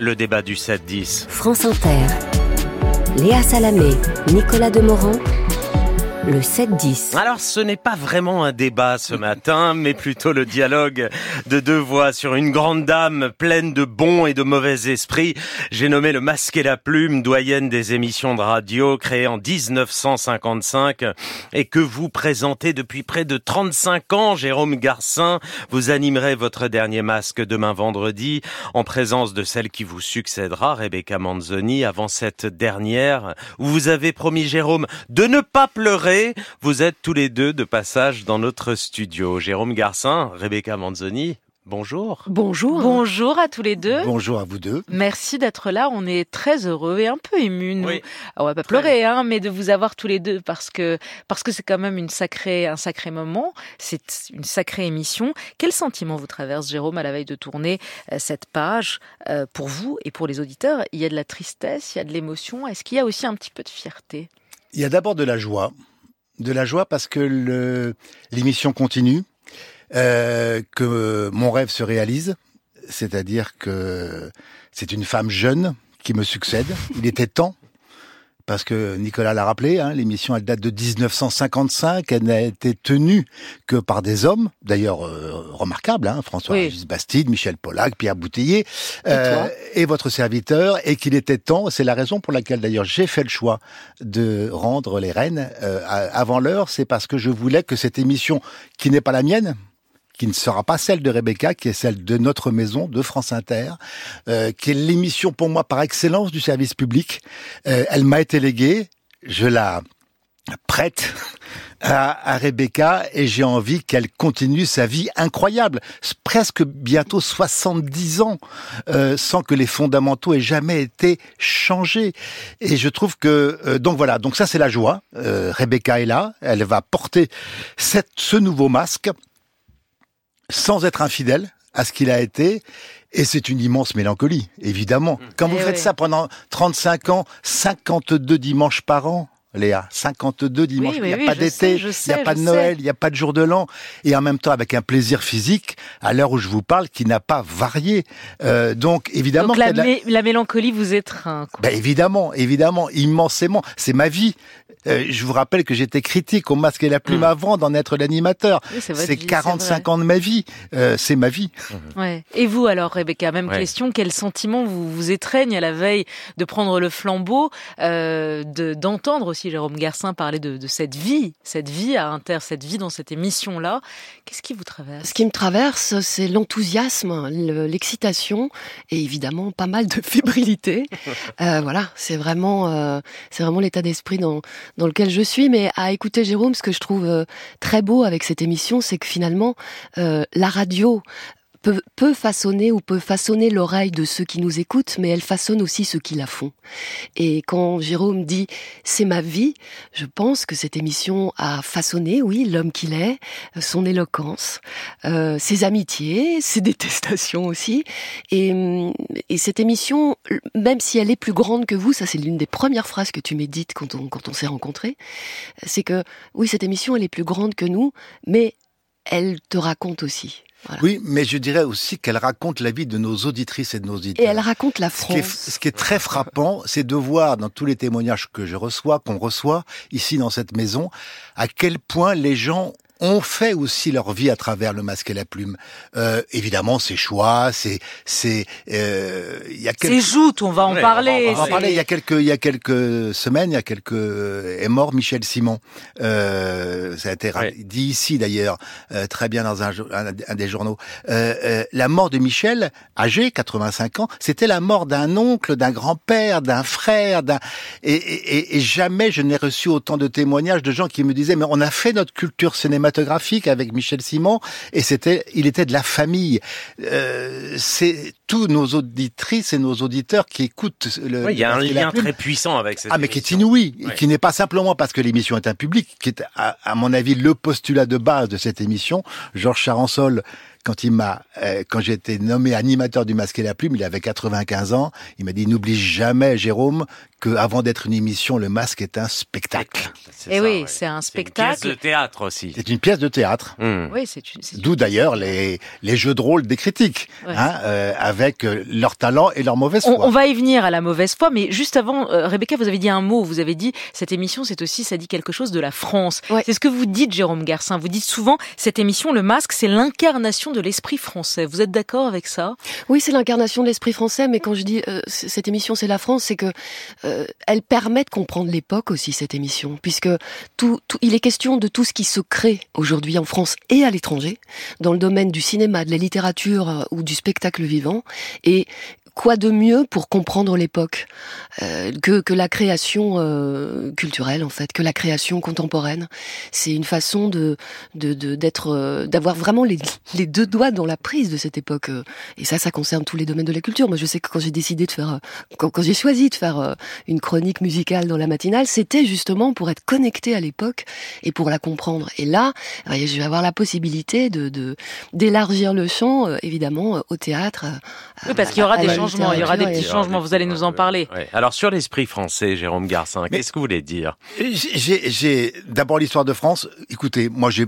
Le débat du 7-10. France Inter. Léa Salamé, Nicolas Demorand. Le 7-10. Alors ce n'est pas vraiment un débat ce matin, mais plutôt le dialogue de deux voix sur une grande dame pleine de bons et de mauvais esprits. J'ai nommé le masque et la plume, doyenne des émissions de radio, créée en 1955 et que vous présentez depuis près de 35 ans, Jérôme Garcin. Vous animerez votre dernier masque demain vendredi en présence de celle qui vous succédera, Rebecca Manzoni, avant cette dernière où vous avez promis, Jérôme, de ne pas pleurer vous êtes tous les deux de passage dans notre studio. Jérôme Garcin, Rebecca Manzoni, Bonjour. Bonjour. Bonjour à tous les deux. Bonjour à vous deux. Merci d'être là. On est très heureux et un peu émus. On va pas pleurer, hein, mais de vous avoir tous les deux parce que parce que c'est quand même une sacrée, un sacré moment. C'est une sacrée émission. Quel sentiment vous traverse, Jérôme, à la veille de tourner euh, cette page euh, pour vous et pour les auditeurs? Il y a de la tristesse, il y a de l'émotion. Est-ce qu'il y a aussi un petit peu de fierté? Il y a d'abord de la joie de la joie parce que l'émission continue, euh, que mon rêve se réalise, c'est-à-dire que c'est une femme jeune qui me succède. Il était temps parce que Nicolas l'a rappelé, hein, l'émission elle date de 1955, elle n'a été tenue que par des hommes, d'ailleurs euh, remarquables, hein, François oui. Bastide, Michel Pollack, Pierre Boutillier, euh, et, votre serviteur, et qu'il était temps, c'est la raison pour laquelle d'ailleurs j'ai fait le choix de rendre les rênes euh, avant l'heure, c'est parce que je voulais que cette émission, qui n'est pas la mienne, qui ne sera pas celle de Rebecca, qui est celle de notre maison, de France Inter, euh, qui est l'émission pour moi par excellence du service public. Euh, elle m'a été léguée, je la prête à, à Rebecca et j'ai envie qu'elle continue sa vie incroyable, presque bientôt 70 ans, euh, sans que les fondamentaux aient jamais été changés. Et je trouve que euh, donc voilà, donc ça c'est la joie. Euh, Rebecca est là, elle va porter cette, ce nouveau masque sans être infidèle à ce qu'il a été. Et c'est une immense mélancolie, évidemment. Mmh. Quand vous eh faites ça pendant 35 ans, 52 dimanches par an, Léa, 52 dimanches, il n'y a pas d'été, il n'y a pas de Noël, il n'y a pas de jour de l'an, et en même temps avec un plaisir physique, à l'heure où je vous parle, qui n'a pas varié. Euh, donc évidemment... Donc la, mélancolie vous étreint. Ben, évidemment, évidemment, immensément. C'est ma vie. Euh, je vous rappelle que j'étais critique au masque et la plume mmh. avant d'en être l'animateur. c'est 45 ans de ma vie. Euh, c'est ma vie. Mmh. Ouais. Et vous alors, Rebecca, même question. Quel sentiment vous vous étreigne à la veille de prendre le flambeau, euh, d'entendre aussi Jérôme Garcin parler de, cette vie, cette vie à Inter, cette vie dans cette émission-là. Qu'est-ce qui vous traverse? Ce qui me traverse, c'est l'enthousiasme, l'excitation et évidemment pas mal de fébrilité. euh, voilà, c'est vraiment, euh, vraiment l'état d'esprit dans lequel je suis. Mais à écouter Jérôme, ce que je trouve euh, très beau avec cette émission, c'est que finalement, la radio peut, façonner ou peut façonner l'oreille de ceux qui nous écoutent, mais elle façonne aussi ceux qui la font. Et quand Jérôme dit c'est ma vie, je pense que cette émission a façonné, oui, l'homme qu'il est, son éloquence, euh, ses amitiés, ses détestations aussi. Et, et, cette émission, même si elle est plus grande que vous, ça c'est l'une des premières phrases que tu m'as dites quand on, quand on s'est rencontrés, c'est que oui, cette émission elle est plus grande que nous, mais elle te raconte aussi. Oui, mais je dirais aussi qu'elle raconte la vie de nos auditrices et de nos auditeurs. Et elle raconte la France. Ce qui est, très frappant, c'est de voir dans tous les témoignages que je reçois, qu'on reçoit ici dans cette maison, à quel point les gens ont fait aussi leur vie à travers le masque et la plume. Euh, évidemment, c'est choix, c'est c'est euh, il y a quelques... c'est joutes, on va en parler. On va, en parler. Il y a quelques il y a quelques semaines, il y a quelques est mort Michel Simon. Euh, ça a été dit ici d'ailleurs euh, très bien dans un, un, des journaux. Euh, euh, la mort de Michel, âgé 85 ans, c'était la mort d'un oncle, d'un grand-père, d'un frère, d'un et, et, et jamais je n'ai reçu autant de témoignages de gens qui me disaient mais on a fait notre culture cinématographique cinématographique avec Michel Simon et c'était, il était de la famille. Euh, c'est tous nos auditrices et nos auditeurs qui écoutent. Le, il y a un lien très puissant avec cette. Ah, mais qui est inouï, qui n'est pas simplement parce que l'émission est un public, qui est à, mon avis le postulat de base de cette émission. Georges Charansol quand il m'a, euh, quand j'ai été nommé animateur du Masque et la Plume, il avait 95 ans. Il m'a dit n'oublie jamais, Jérôme, que avant d'être une émission, le Masque est un spectacle. Et eh oui, c'est un spectacle. C'est une pièce de théâtre aussi. C'est une pièce de théâtre. Hmm. Oui, c'est D'où d'ailleurs les les jeux de rôle des critiques, hein, euh, avec euh, leur talent et leur mauvaise foi. On, va y venir à la mauvaise foi, mais juste avant, Rebecca, vous avez dit un mot. Vous avez dit cette émission, c'est aussi, ça dit quelque chose de la France. C'est ce que vous dites, Jérôme Garcin. Vous dites souvent cette émission, le Masque, c'est l'incarnation de l'esprit français. Vous êtes d'accord avec ça? Oui, c'est l'incarnation de l'esprit français, mais quand je dis euh, cette émission, c'est la France, c'est que euh, elle permet de comprendre l'époque aussi cette émission, puisque tout, tout, il est question de tout ce qui se crée aujourd'hui en France et à l'étranger, dans le domaine du cinéma, de la littérature euh, ou du spectacle vivant, et quoi de mieux pour comprendre l'époque euh, que, que la création euh, culturelle en fait, que la création contemporaine? C'est une façon de d'être euh, d'avoir vraiment les, les deux doigts dans la prise de cette époque. Et ça, ça concerne tous les domaines de la culture. Moi, je sais que quand j'ai décidé de faire, quand, quand j'ai choisi de faire une chronique musicale dans la matinale, c'était justement pour être connecté à l'époque et pour la comprendre. Et là, je vais avoir la possibilité de d'élargir le champ, évidemment, au théâtre. Oui, parce qu'il y aura des changements il y aura des petits changements, vous allez nous en parler. Alors sur l'esprit français, Jérôme Garcin, qu'est-ce que vous voulez dire? J'ai d'abord l'histoire de France. Écoutez, moi j'ai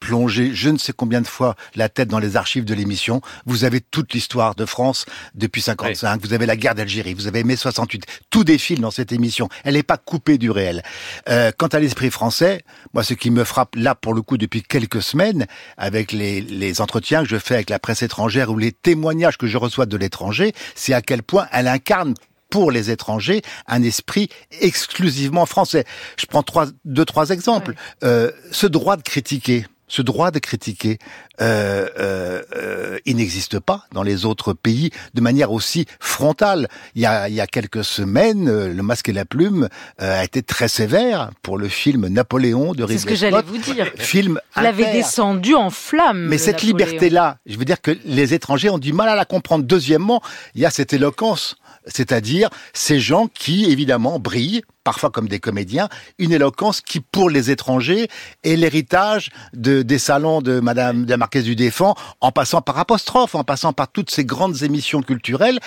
plongé je ne sais combien de fois la tête dans les archives de l'émission. Vous avez toute l'histoire de France depuis 55. Vous avez la guerre d'Algérie. Vous avez mai 68. Tout défile dans cette émission. Elle n'est pas coupée du réel. Euh, quant à l'esprit français, moi, ce qui me frappe là, pour le coup, depuis quelques semaines, avec les, les entretiens que je fais avec la presse étrangère ou les témoignages que je reçois de l'étranger, c'est à quel point elle incarne pour les étrangers un esprit exclusivement français. Je prends trois, deux, trois exemples. Euh, ce droit de critiquer ce droit de critiquer, euh, euh, euh, il n'existe pas dans les autres pays de manière aussi frontale. Il y a, il y a quelques semaines, euh, Le Masque et la Plume euh, a été très sévère pour le film Napoléon de Ridley C'est ce que j'allais vous dire. Film l'avait descendu en flammes. Mais cette liberté-là, je veux dire que les étrangers ont du mal à la comprendre. Deuxièmement, il y a cette éloquence c'est-à-dire ces gens qui, évidemment, brillent, parfois comme des comédiens, une éloquence qui, pour les étrangers, est l'héritage de, des salons de Madame de la Marquise du Défend, en passant par Apostrophe, en passant par toutes ces grandes émissions culturelles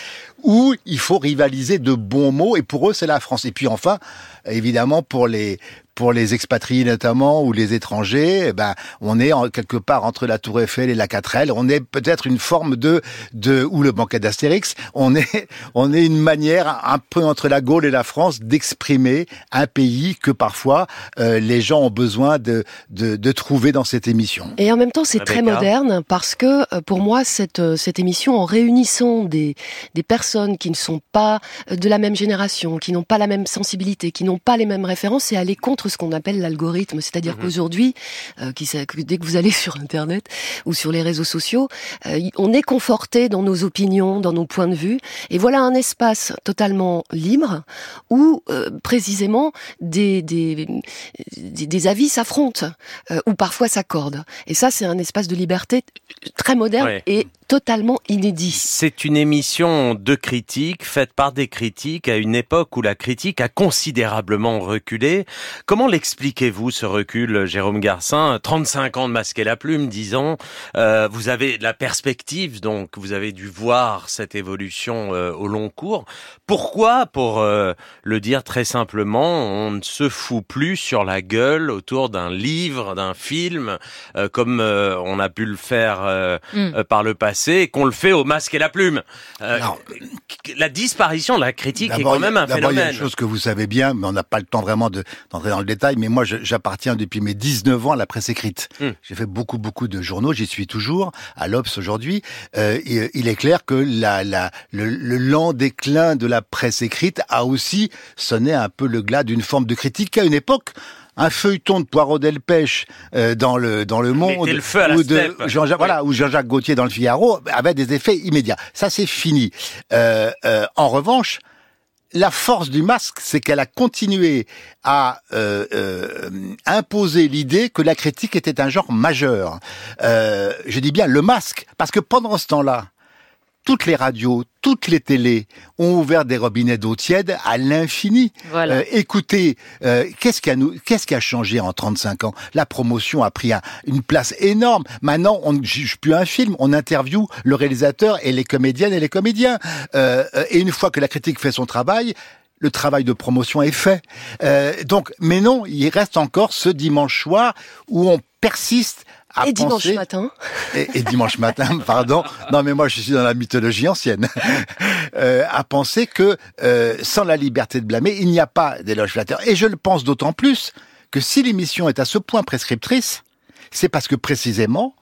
où il faut rivaliser de bons mots, et pour eux, c'est la France. Et puis enfin, évidemment, pour les, pour les expatriés notamment ou les étrangers, eh ben on est quelque part entre la Tour Eiffel et la 4L. On est peut-être une forme de de ou le banquet d'Astérix. On est on est une manière un peu entre la Gaule et la France d'exprimer un pays que parfois euh, les gens ont besoin de, de, de trouver dans cette émission. Et en même temps, c'est très moderne parce que euh, pour moi cette euh, cette émission en réunissant des des personnes qui ne sont pas de la même génération, qui n'ont pas la même sensibilité, qui n'ont pas les mêmes références, c'est aller contre ce qu'on appelle l'algorithme. C'est-à-dire mhm. qu'aujourd'hui, euh, dès que vous allez sur Internet ou sur les réseaux sociaux, euh, on est conforté dans nos opinions, dans nos points de vue. Et voilà un espace totalement libre où euh, précisément des, des, des, avis s'affrontent ou parfois s'accordent. Et ça, c'est un espace de liberté très moderne et totalement inédit. C'est une émission de critique faite par des critiques à une époque où la critique a considérablement reculé. Comment l'expliquez-vous ce recul, Jérôme Garcin? 35 ans de masquer la plume, disons. Euh, vous avez la perspective, donc vous avez dû voir cette évolution euh, au long cours. Pourquoi, pour euh, le dire très simplement, on ne se fout plus sur la gueule autour d'un livre, d'un film, euh, comme on a pu le faire mm. par le passé, et qu'on le fait au masque et la plume La disparition de la critique est quand même un phénomène. Il y a une chose que vous savez bien, mais on n'a pas le temps vraiment d'entrer dans le détail, mais moi j'appartiens depuis mes 19 ans à la presse écrite. Hmm. J'ai fait beaucoup beaucoup de journaux, j'y suis toujours, à l'Obs aujourd'hui. Euh, il est clair que la, la, le, lent déclin de la presse écrite a aussi sonné un peu le glas d'une forme de critique qu'à une époque un feuilleton de Poirot Delpech euh, dans le dans le Monde ou de Jean-Jacques voilà ou Jean-Jacques Gauthier dans le Figaro avait des effets immédiats. Ça c'est fini. Euh, euh, en revanche, la force du masque, c'est qu'elle a continué à euh, euh, imposer l'idée que la critique était un genre majeur. Euh, je dis bien le masque, parce que pendant ce temps-là, toutes les radios, toutes les télés ont ouvert des robinets d'eau tiède à l'infini. Voilà. Euh, écoutez, euh, qu'est-ce qui a nous, qu'est-ce qui a changé en 35 ans? La promotion a pris un- une place énorme. Maintenant, on ne juge plus un film, on interviewe le réalisateur et les comédiennes et les comédiens. Euh, euh, et une fois que la critique fait son travail, le travail de promotion est fait. Euh, donc, mais non, il reste encore ce dimanche soir où on persiste à Et dimanche matin. et, et dimanche matin, pardon. Non, mais moi, je suis dans la mythologie ancienne. Euh, à penser que euh, sans la liberté de blâmer, il n'y a pas d'éloge flatteur. Et je le pense d'autant plus que si l'émission est à ce point prescriptrice, c'est parce que précisément,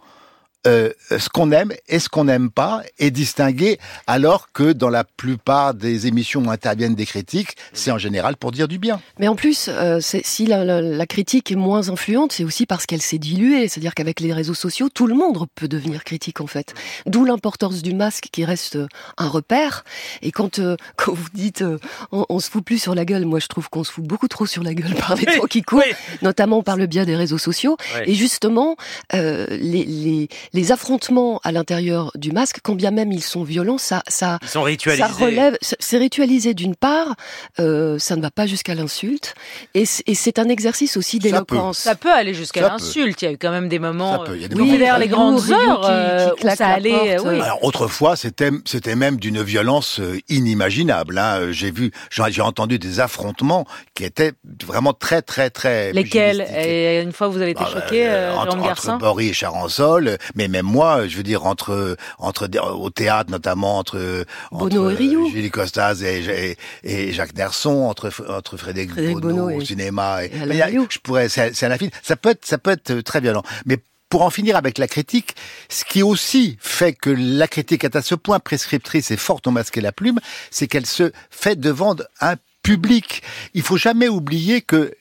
euh, ce qu'on aime et ce qu'on n'aime pas est distingué, alors que dans la plupart des émissions où interviennent des critiques, c'est en général pour dire du bien. Mais en plus, euh, si la, la- la critique est moins influente, c'est aussi parce qu'elle s'est diluée. C'est-à-dire qu'avec les réseaux sociaux, tout le monde peut devenir critique en fait. D'où l'importance du masque qui reste euh, un repère. Et quand euh, quand vous dites euh, on, on se fout plus sur la gueule, moi je trouve qu'on se fout beaucoup trop sur la gueule par les temps qui courent, Oui. notamment par le biais des réseaux sociaux. Et justement, euh, les, les, les affrontements à l'intérieur du masque, quand bien même ils sont violents, ça ça Ils sont ritualisés. ça relève, c'est ritualisé d'une part, euh, ça ne va pas jusqu'à l'insulte, et c'est un exercice aussi Ça d'éloquence. Ça peut aller jusqu'à Ça l'insulte. Il y a eu quand même des moments. Ça peut, il y a des euh, moments- vers Oui, les grandes heures qui- euh, qui où ça la allait. oui. euh, Alors autrefois, c'était c'était même d'une violence euh, inimaginable. Hein. J'ai vu, j'ai entendu des affrontements qui étaient vraiment très très très. Lesquels? Et une fois, vous avez été Ah, choqué, euh, euh, entre, entre Boris et Charansol, mais même moi, je veux dire entre entre au théâtre notamment entre Bono entre et Rio. Julie Costas et, et, et Jacques Derson, entre entre Frédéric, Frédéric Bono, Bono au cinéma. Et, et mais a- je pourrais, c'est c'est un infini. Ça peut être ça peut être très violent, mais pour en finir avec la critique, ce qui aussi fait que la critique est à ce point prescriptrice et forte au masque et la plume, c'est qu'elle se fait devant un public. Il faut jamais oublier que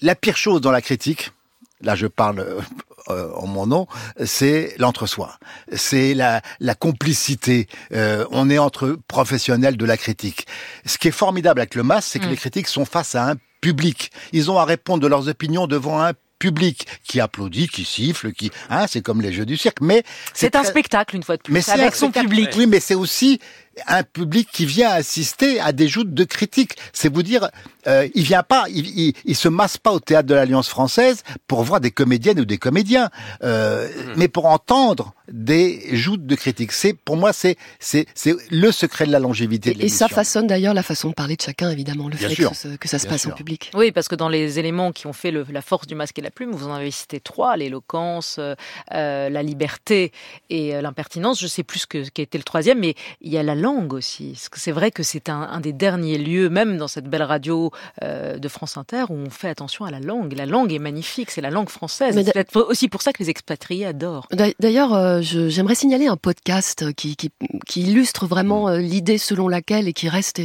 la pire chose dans la critique, là je parle euh, en mon nom, c'est l'entre-soi, c'est la, la complicité. Euh, on est entre professionnels de la critique. Ce qui est formidable avec le masque, c'est que Mm. les critiques sont face à un public. Ils ont à répondre de leurs opinions devant un public qui applaudit, qui siffle, qui, hein, c'est comme les jeux du cirque. Mais C'est un spectacle, une fois de plus, mais c'est avec son public. Oui, mais c'est aussi un public qui vient assister à des joutes de critiques. C'est vous dire, euh, il vient pas, il, il, il se masse pas au théâtre de l'Alliance française pour voir des comédiennes ou des comédiens, euh, mais pour entendre des joutes de critiques. C'est pour moi, c'est c'est c'est le secret de la longévité. de Et, et ça l'émission. façon d'ailleurs la façon de parler de chacun, évidemment, le Bien fait sûr. que, ce- que ça se Bien passe sûr. en public. Oui, parce que dans les éléments qui ont fait le- la force du masque et la plume, vous en avez cité trois l'éloquence, euh, euh, la liberté et euh, l'impertinence. Je sais plus ce que- qui a été le troisième, mais il y a la langue aussi. C'est vrai que c'est un, un des derniers lieux, même dans cette belle radio euh, de France Inter, où on fait attention à la langue. La langue est magnifique, c'est la langue française. Mais C'est peut-être aussi pour ça que les expatriés adorent. D'a- D'ailleurs, euh, j'aimerais signaler un podcast qui, qui, qui illustre vraiment euh, l'idée selon laquelle, et qui reste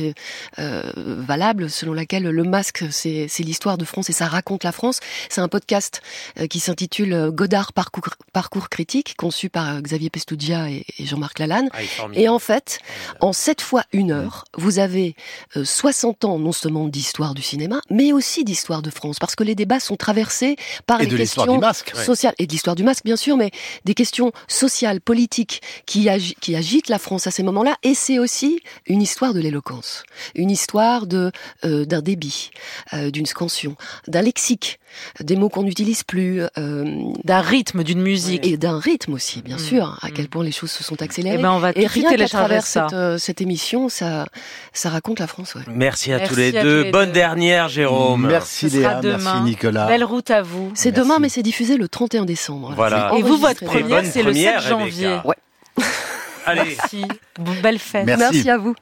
valable, selon laquelle le masque, c'est c'est l'histoire de France et ça raconte la France. C'est un podcast euh, qui s'intitule Godard Parcours, Parcours critique, conçu par euh, Xavier Pestoudia et, et Jean-Marc Lalanne. Ah. Et en fait, en 7 fois une heure, vous avez euh, 60 ans non seulement d'histoire du cinéma, mais aussi d'histoire de France, parce que les débats sont traversés par et les de questions du masque. sociales et de l'histoire du masque bien sûr, mais des questions sociales, politiques qui, agi- qui agitent la France à ces moments-là. Et c'est aussi une histoire de l'éloquence, une histoire de euh, d'un débit, euh, d'une scansion, d'un lexique, des mots qu'on n'utilise plus, euh, D'un rythme, d'une musique. et d'un rythme aussi, bien Mm. sûr. À Mm. quel point les choses se sont Eh accélérées. ben, on va tout Et rien qu'à travers cette, euh, cette émission, ça, ça raconte la France. Ouais. Merci à Merci tous les à deux. tous les Bonne deux. dernière, Jérôme. Merci Léa, demain. merci Nicolas. Belle route à vous. C'est demain, mais c'est diffusé le 31 décembre. Voilà. Et vous, votre première, c'est le 7 première, janvier. Ouais. Allez. Merci. Belle fête. Merci. Merci à vous.